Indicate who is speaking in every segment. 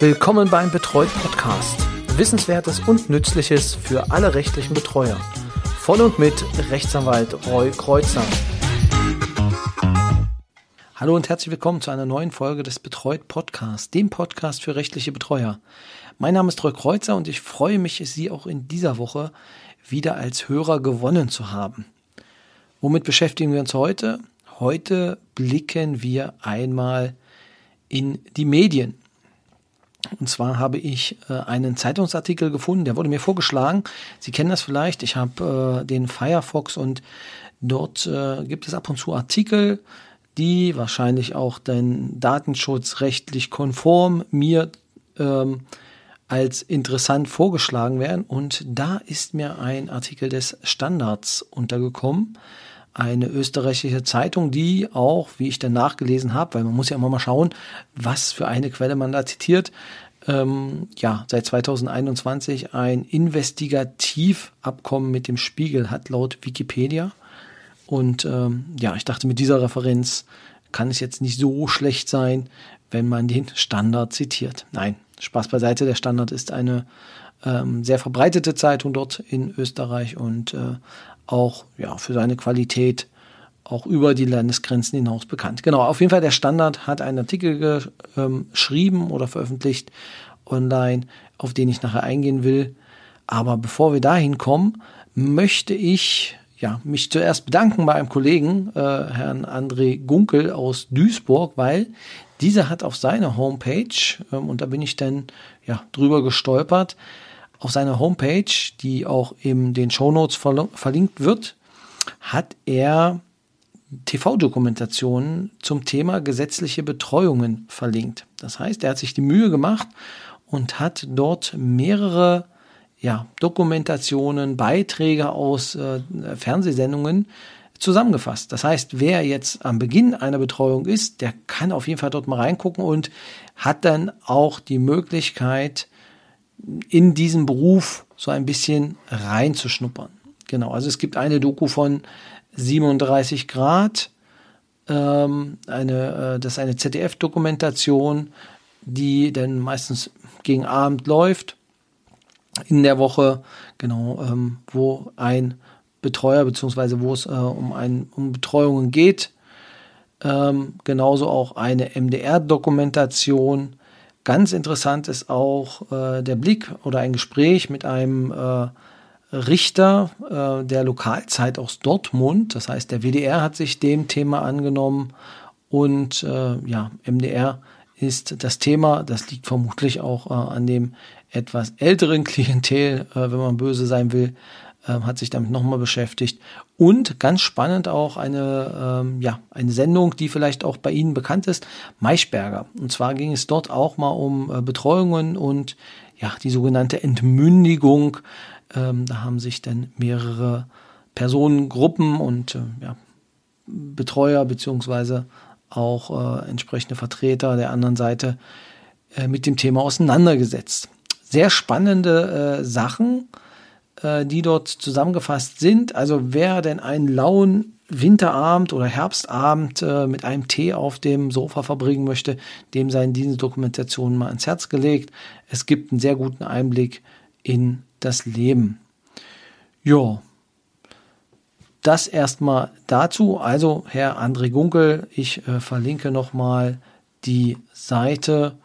Speaker 1: Willkommen beim Betreut Podcast. Wissenswertes und Nützliches für alle rechtlichen Betreuer. Von und mit Rechtsanwalt Roy Kreuzer. Hallo und herzlich willkommen zu einer neuen Folge des Betreut Podcasts, dem Podcast für rechtliche Betreuer. Mein Name ist Roy Kreuzer und ich freue mich, Sie auch in dieser Woche wieder als Hörer gewonnen zu haben. Womit beschäftigen wir uns heute? Heute blicken wir einmal in die Medien. Und zwar habe ich äh, einen Zeitungsartikel gefunden, der wurde mir vorgeschlagen. Sie kennen das vielleicht. Ich habe äh, den Firefox und dort äh, gibt es ab und zu Artikel, die wahrscheinlich auch den Datenschutz rechtlich konform mir ähm, als interessant vorgeschlagen werden. Und da ist mir ein Artikel des Standards untergekommen eine österreichische Zeitung, die auch, wie ich dann nachgelesen habe, weil man muss ja immer mal schauen, was für eine Quelle man da zitiert, ähm, ja, seit 2021 ein Investigativabkommen mit dem Spiegel hat laut Wikipedia. Und ähm, ja, ich dachte, mit dieser Referenz kann es jetzt nicht so schlecht sein, wenn man den Standard zitiert. Nein, Spaß beiseite, der Standard ist eine ähm, sehr verbreitete Zeitung dort in Österreich und äh, auch ja, für seine Qualität auch über die Landesgrenzen hinaus bekannt. Genau, auf jeden Fall der Standard hat einen Artikel ähm, geschrieben oder veröffentlicht online, auf den ich nachher eingehen will. Aber bevor wir dahin kommen, möchte ich ja, mich zuerst bedanken bei einem Kollegen, äh, Herrn André Gunkel aus Duisburg, weil dieser hat auf seiner Homepage, ähm, und da bin ich dann ja drüber gestolpert, auf seiner Homepage, die auch in den Shownotes verlinkt wird, hat er TV-Dokumentationen zum Thema gesetzliche Betreuungen verlinkt. Das heißt, er hat sich die Mühe gemacht und hat dort mehrere ja, Dokumentationen, Beiträge aus äh, Fernsehsendungen zusammengefasst. Das heißt, wer jetzt am Beginn einer Betreuung ist, der kann auf jeden Fall dort mal reingucken und hat dann auch die Möglichkeit, in diesen Beruf so ein bisschen reinzuschnuppern. Genau, also es gibt eine Doku von 37 Grad, ähm, eine, äh, das ist eine ZDF-Dokumentation, die dann meistens gegen Abend läuft in der Woche, genau, ähm, wo ein Betreuer beziehungsweise wo es äh, um, ein, um Betreuungen geht. Ähm, genauso auch eine MDR-Dokumentation Ganz interessant ist auch äh, der Blick oder ein Gespräch mit einem äh, Richter äh, der Lokalzeit aus Dortmund. Das heißt, der WDR hat sich dem Thema angenommen und äh, ja, MDR ist das Thema. Das liegt vermutlich auch äh, an dem etwas älteren Klientel, äh, wenn man böse sein will, hat sich damit nochmal beschäftigt. Und ganz spannend auch eine, ähm, ja, eine Sendung, die vielleicht auch bei Ihnen bekannt ist, Maischberger. Und zwar ging es dort auch mal um äh, Betreuungen und ja, die sogenannte Entmündigung. Ähm, da haben sich dann mehrere Personengruppen und äh, ja, Betreuer beziehungsweise auch äh, entsprechende Vertreter der anderen Seite äh, mit dem Thema auseinandergesetzt. Sehr spannende äh, Sachen äh, die dort zusammengefasst sind. Also wer denn einen lauen Winterabend oder Herbstabend äh, mit einem Tee auf dem Sofa verbringen möchte, dem seien diese Dokumentationen mal ans Herz gelegt. Es gibt einen sehr guten Einblick in das Leben. Ja, das erstmal dazu. Also Herr André Gunkel, ich äh, verlinke nochmal die Seite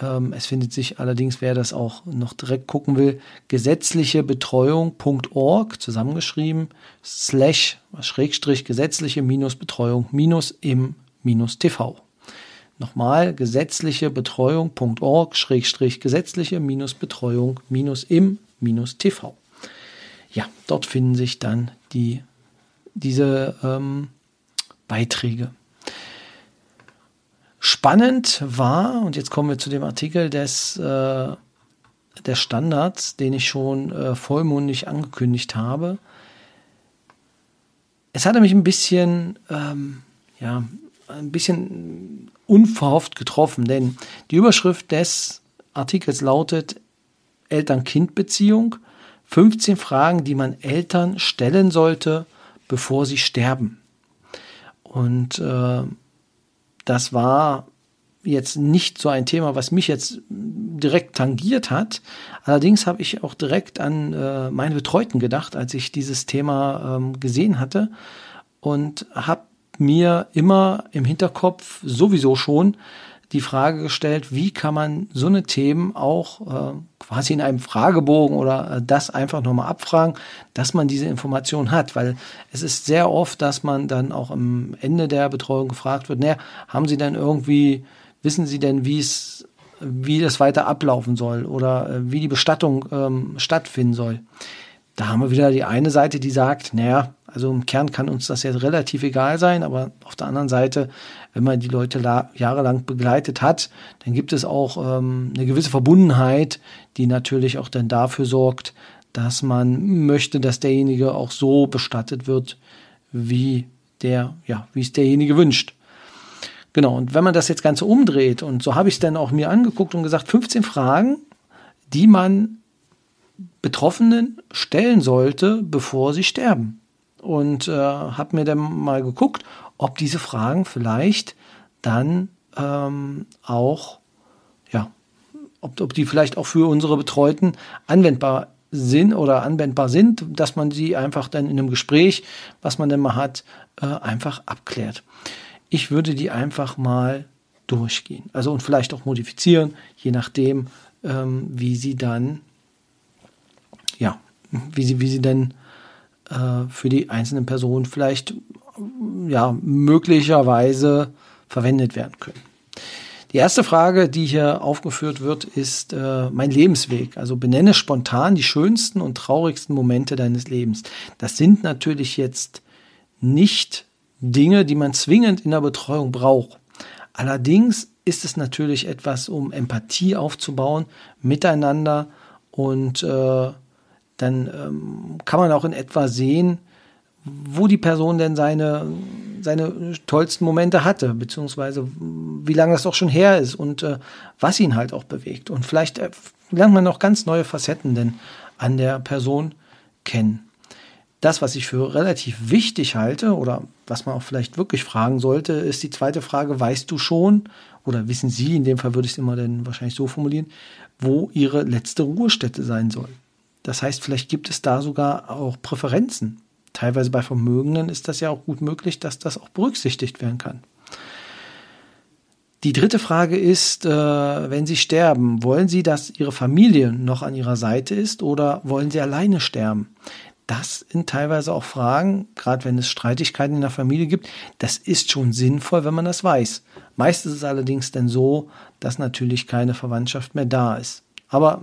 Speaker 1: ähm, es findet sich allerdings, wer das auch noch direkt gucken will, gesetzlichebetreuung.org zusammengeschrieben, slash, Schrägstrich, gesetzliche minus Betreuung minus im minus TV. Nochmal, gesetzlichebetreuung.org, Schrägstrich, gesetzliche minus Betreuung minus im minus TV. Ja, dort finden sich dann die, diese ähm, Beiträge. Spannend war, und jetzt kommen wir zu dem Artikel des, äh, des Standards, den ich schon äh, vollmundig angekündigt habe. Es hatte mich ein bisschen, ähm, ja, ein bisschen unverhofft getroffen, denn die Überschrift des Artikels lautet Eltern-Kind-Beziehung, 15 Fragen, die man Eltern stellen sollte, bevor sie sterben. Und äh, das war jetzt nicht so ein Thema, was mich jetzt direkt tangiert hat. Allerdings habe ich auch direkt an äh, meine Betreuten gedacht, als ich dieses Thema ähm, gesehen hatte und habe mir immer im Hinterkopf sowieso schon die Frage gestellt, wie kann man so eine Themen auch äh, quasi in einem Fragebogen oder äh, das einfach nochmal abfragen, dass man diese Information hat, weil es ist sehr oft, dass man dann auch am Ende der Betreuung gefragt wird, naja, haben Sie denn irgendwie, wissen Sie denn, wie es wie das weiter ablaufen soll oder äh, wie die Bestattung ähm, stattfinden soll. Da haben wir wieder die eine Seite, die sagt, naja, also im Kern kann uns das jetzt relativ egal sein, aber auf der anderen Seite, wenn man die Leute jahrelang begleitet hat, dann gibt es auch ähm, eine gewisse Verbundenheit, die natürlich auch dann dafür sorgt, dass man möchte, dass derjenige auch so bestattet wird, wie der, ja, wie es derjenige wünscht. Genau, und wenn man das jetzt Ganze umdreht, und so habe ich es dann auch mir angeguckt und gesagt, 15 Fragen, die man Betroffenen stellen sollte, bevor sie sterben. Und äh, habe mir dann mal geguckt, ob diese Fragen vielleicht dann ähm, auch, ja, ob, ob die vielleicht auch für unsere Betreuten anwendbar sind oder anwendbar sind, dass man sie einfach dann in einem Gespräch, was man denn mal hat, äh, einfach abklärt. Ich würde die einfach mal durchgehen. Also und vielleicht auch modifizieren, je nachdem, ähm, wie sie dann ja, wie sie, wie sie denn äh, für die einzelnen Personen vielleicht ja, möglicherweise verwendet werden können. Die erste Frage, die hier aufgeführt wird, ist äh, mein Lebensweg. Also benenne spontan die schönsten und traurigsten Momente deines Lebens. Das sind natürlich jetzt nicht Dinge, die man zwingend in der Betreuung braucht. Allerdings ist es natürlich etwas, um Empathie aufzubauen miteinander und äh, dann ähm, kann man auch in etwa sehen, wo die Person denn seine, seine tollsten Momente hatte, beziehungsweise wie lange das doch schon her ist und äh, was ihn halt auch bewegt. Und vielleicht äh, lernt man noch ganz neue Facetten denn an der Person kennen. Das, was ich für relativ wichtig halte oder was man auch vielleicht wirklich fragen sollte, ist die zweite Frage, weißt du schon oder wissen Sie, in dem Fall würde ich es immer dann wahrscheinlich so formulieren, wo Ihre letzte Ruhestätte sein soll? Das heißt, vielleicht gibt es da sogar auch Präferenzen. Teilweise bei Vermögenden ist das ja auch gut möglich, dass das auch berücksichtigt werden kann. Die dritte Frage ist, äh, wenn Sie sterben, wollen Sie, dass Ihre Familie noch an Ihrer Seite ist oder wollen Sie alleine sterben? Das sind teilweise auch Fragen, gerade wenn es Streitigkeiten in der Familie gibt. Das ist schon sinnvoll, wenn man das weiß. Meist ist es allerdings dann so, dass natürlich keine Verwandtschaft mehr da ist. Aber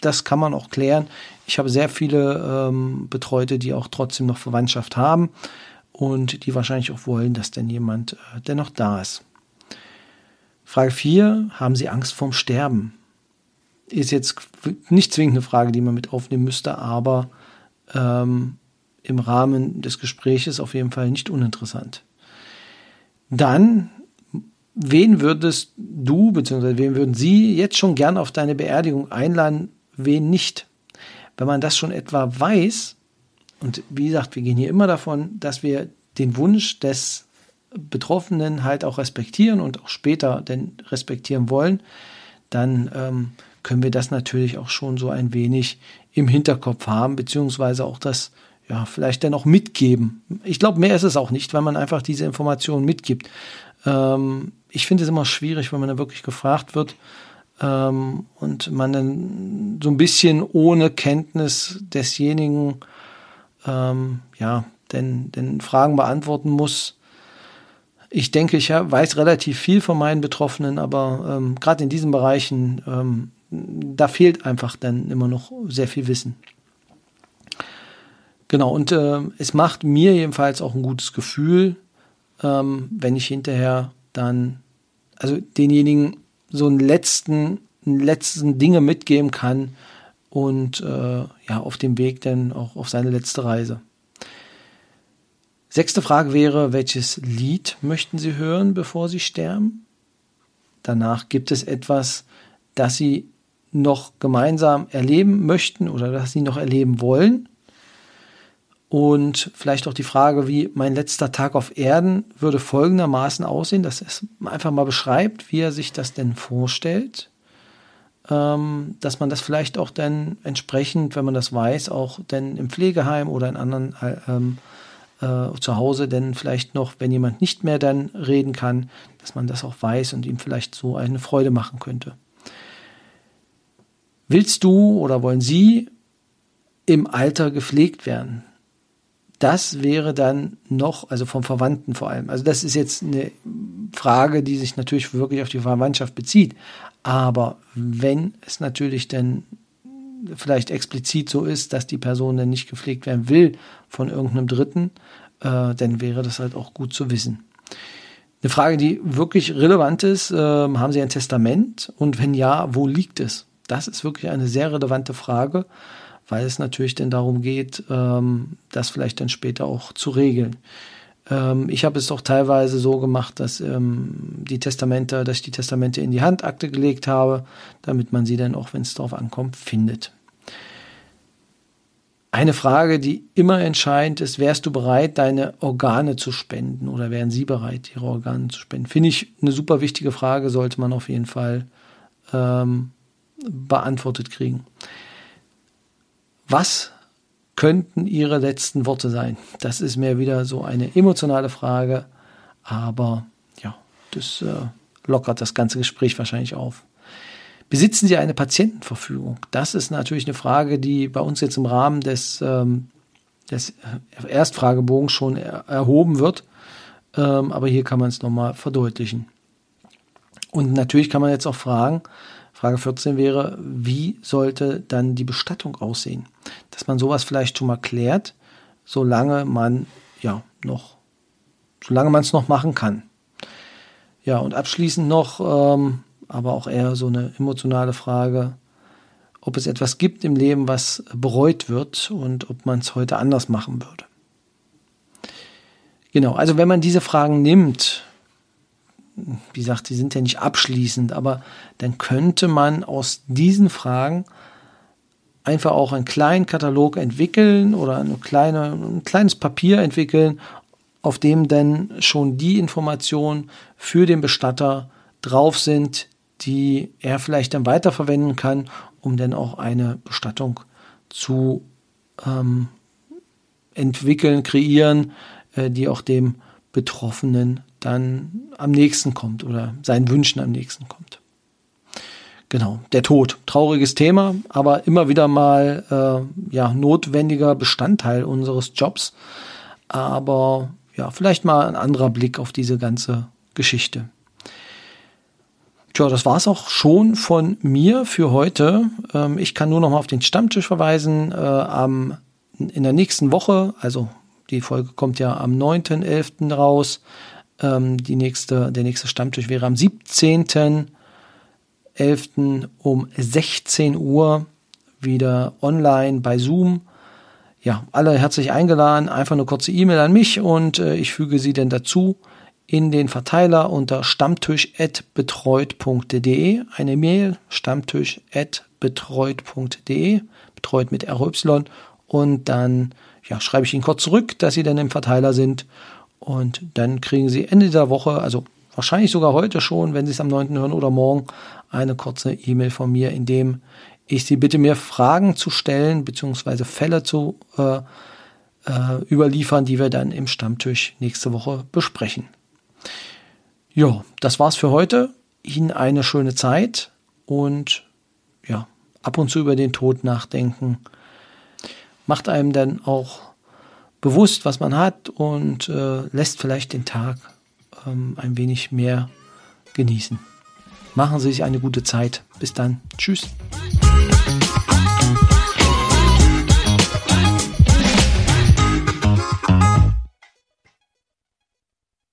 Speaker 1: das kann man auch klären. Ich habe sehr viele ähm, Betreute, die auch trotzdem noch Verwandtschaft haben und die wahrscheinlich auch wollen, dass denn jemand äh, dennoch da ist. Frage 4. Haben Sie Angst vorm Sterben? Ist jetzt nicht zwingend eine Frage, die man mit aufnehmen müsste, aber ähm, im Rahmen des Gespräches auf jeden Fall nicht uninteressant. Dann wen würdest du bzw. wen würden Sie jetzt schon gern auf deine Beerdigung einladen, wen nicht. Wenn man das schon etwa weiß, und wie gesagt, wir gehen hier immer davon, dass wir den Wunsch des Betroffenen halt auch respektieren und auch später denn respektieren wollen, dann ähm, können wir das natürlich auch schon so ein wenig im Hinterkopf haben, beziehungsweise auch das ja vielleicht dann auch mitgeben. Ich glaube, mehr ist es auch nicht, weil man einfach diese Informationen mitgibt. Ähm, ich finde es immer schwierig, wenn man da wirklich gefragt wird, ähm, und man dann so ein bisschen ohne Kenntnis desjenigen ähm, ja, denn, denn Fragen beantworten muss. Ich denke, ich weiß relativ viel von meinen Betroffenen, aber ähm, gerade in diesen Bereichen, ähm, da fehlt einfach dann immer noch sehr viel Wissen. Genau, und äh, es macht mir jedenfalls auch ein gutes Gefühl, ähm, wenn ich hinterher dann, also denjenigen so einen letzten, letzten Dinge mitgeben kann und äh, ja, auf dem Weg dann auch auf seine letzte Reise. Sechste Frage wäre, welches Lied möchten Sie hören, bevor Sie sterben? Danach gibt es etwas, das Sie noch gemeinsam erleben möchten oder das Sie noch erleben wollen. Und vielleicht auch die Frage, wie mein letzter Tag auf Erden würde folgendermaßen aussehen, dass es einfach mal beschreibt, wie er sich das denn vorstellt. Ähm, dass man das vielleicht auch dann entsprechend, wenn man das weiß, auch dann im Pflegeheim oder in anderen äh, ähm, äh, zu Hause denn vielleicht noch, wenn jemand nicht mehr dann reden kann, dass man das auch weiß und ihm vielleicht so eine Freude machen könnte. Willst du oder wollen Sie im Alter gepflegt werden? Das wäre dann noch, also vom Verwandten vor allem. Also das ist jetzt eine Frage, die sich natürlich wirklich auf die Verwandtschaft bezieht. Aber wenn es natürlich dann vielleicht explizit so ist, dass die Person dann nicht gepflegt werden will von irgendeinem Dritten, äh, dann wäre das halt auch gut zu wissen. Eine Frage, die wirklich relevant ist, äh, haben Sie ein Testament? Und wenn ja, wo liegt es? Das ist wirklich eine sehr relevante Frage, weil es natürlich dann darum geht, ähm, das vielleicht dann später auch zu regeln. Ähm, ich habe es auch teilweise so gemacht, dass ähm, die Testamente, dass ich die Testamente in die Handakte gelegt habe, damit man sie dann auch, wenn es darauf ankommt, findet. Eine Frage, die immer entscheidend ist, wärst du bereit, deine Organe zu spenden oder wären sie bereit, ihre Organe zu spenden? Finde ich eine super wichtige Frage, sollte man auf jeden Fall ähm, beantwortet kriegen. Was könnten ihre letzten Worte sein? Das ist mir wieder so eine emotionale Frage, aber ja, das äh, lockert das ganze Gespräch wahrscheinlich auf. Besitzen Sie eine Patientenverfügung? Das ist natürlich eine Frage, die bei uns jetzt im Rahmen des, ähm, des Erstfragebogens schon er erhoben wird. Ähm, aber hier kann man es nochmal verdeutlichen. Und natürlich kann man jetzt auch fragen, Frage 14 wäre, wie sollte dann die Bestattung aussehen? Dass man sowas vielleicht schon mal klärt, solange man ja noch, solange man es noch machen kann. Ja, und abschließend noch, ähm, aber auch eher so eine emotionale Frage, ob es etwas gibt im Leben, was bereut wird und ob man es heute anders machen würde. Genau, also wenn man diese Fragen nimmt, wie gesagt, die sind ja nicht abschließend, aber dann könnte man aus diesen Fragen einfach auch einen kleinen Katalog entwickeln oder eine kleine, ein kleines Papier entwickeln, auf dem dann schon die Informationen für den Bestatter drauf sind, die er vielleicht dann weiterverwenden kann, um dann auch eine Bestattung zu ähm, entwickeln, kreieren, äh, die auch dem Betroffenen dann am nächsten kommt oder seinen Wünschen am nächsten kommt. Genau, der Tod. Trauriges Thema, aber immer wieder mal äh, ja, notwendiger Bestandteil unseres Jobs. Aber ja, vielleicht mal ein anderer Blick auf diese ganze Geschichte. Tja, das war es auch schon von mir für heute. Ähm, ich kann nur noch mal auf den Stammtisch verweisen. Äh, am, in der nächsten Woche, also die Folge kommt ja am 9.11. raus. Ähm, die nächste, der nächste Stammtisch wäre am 17.11. um 16 Uhr wieder online bei Zoom. Ja, alle herzlich eingeladen. Einfach eine kurze E-Mail an mich und äh, ich füge sie dann dazu in den Verteiler unter stammtisch.betreut.de. Eine Mail stammtisch.betreut.de, betreut mit RY. Und dann ja, schreibe ich Ihnen kurz zurück, dass Sie dann im Verteiler sind. Und dann kriegen Sie Ende dieser Woche, also wahrscheinlich sogar heute schon, wenn Sie es am 9. hören oder morgen, eine kurze E-Mail von mir, in dem ich Sie bitte, mir Fragen zu stellen, beziehungsweise Fälle zu äh, äh, überliefern, die wir dann im Stammtisch nächste Woche besprechen. Ja, das war's für heute. Ihnen eine schöne Zeit und ja, ab und zu über den Tod nachdenken. Macht einem dann auch bewusst, was man hat und äh, lässt vielleicht den Tag ähm, ein wenig mehr genießen. Machen Sie sich eine gute Zeit. Bis dann. Tschüss.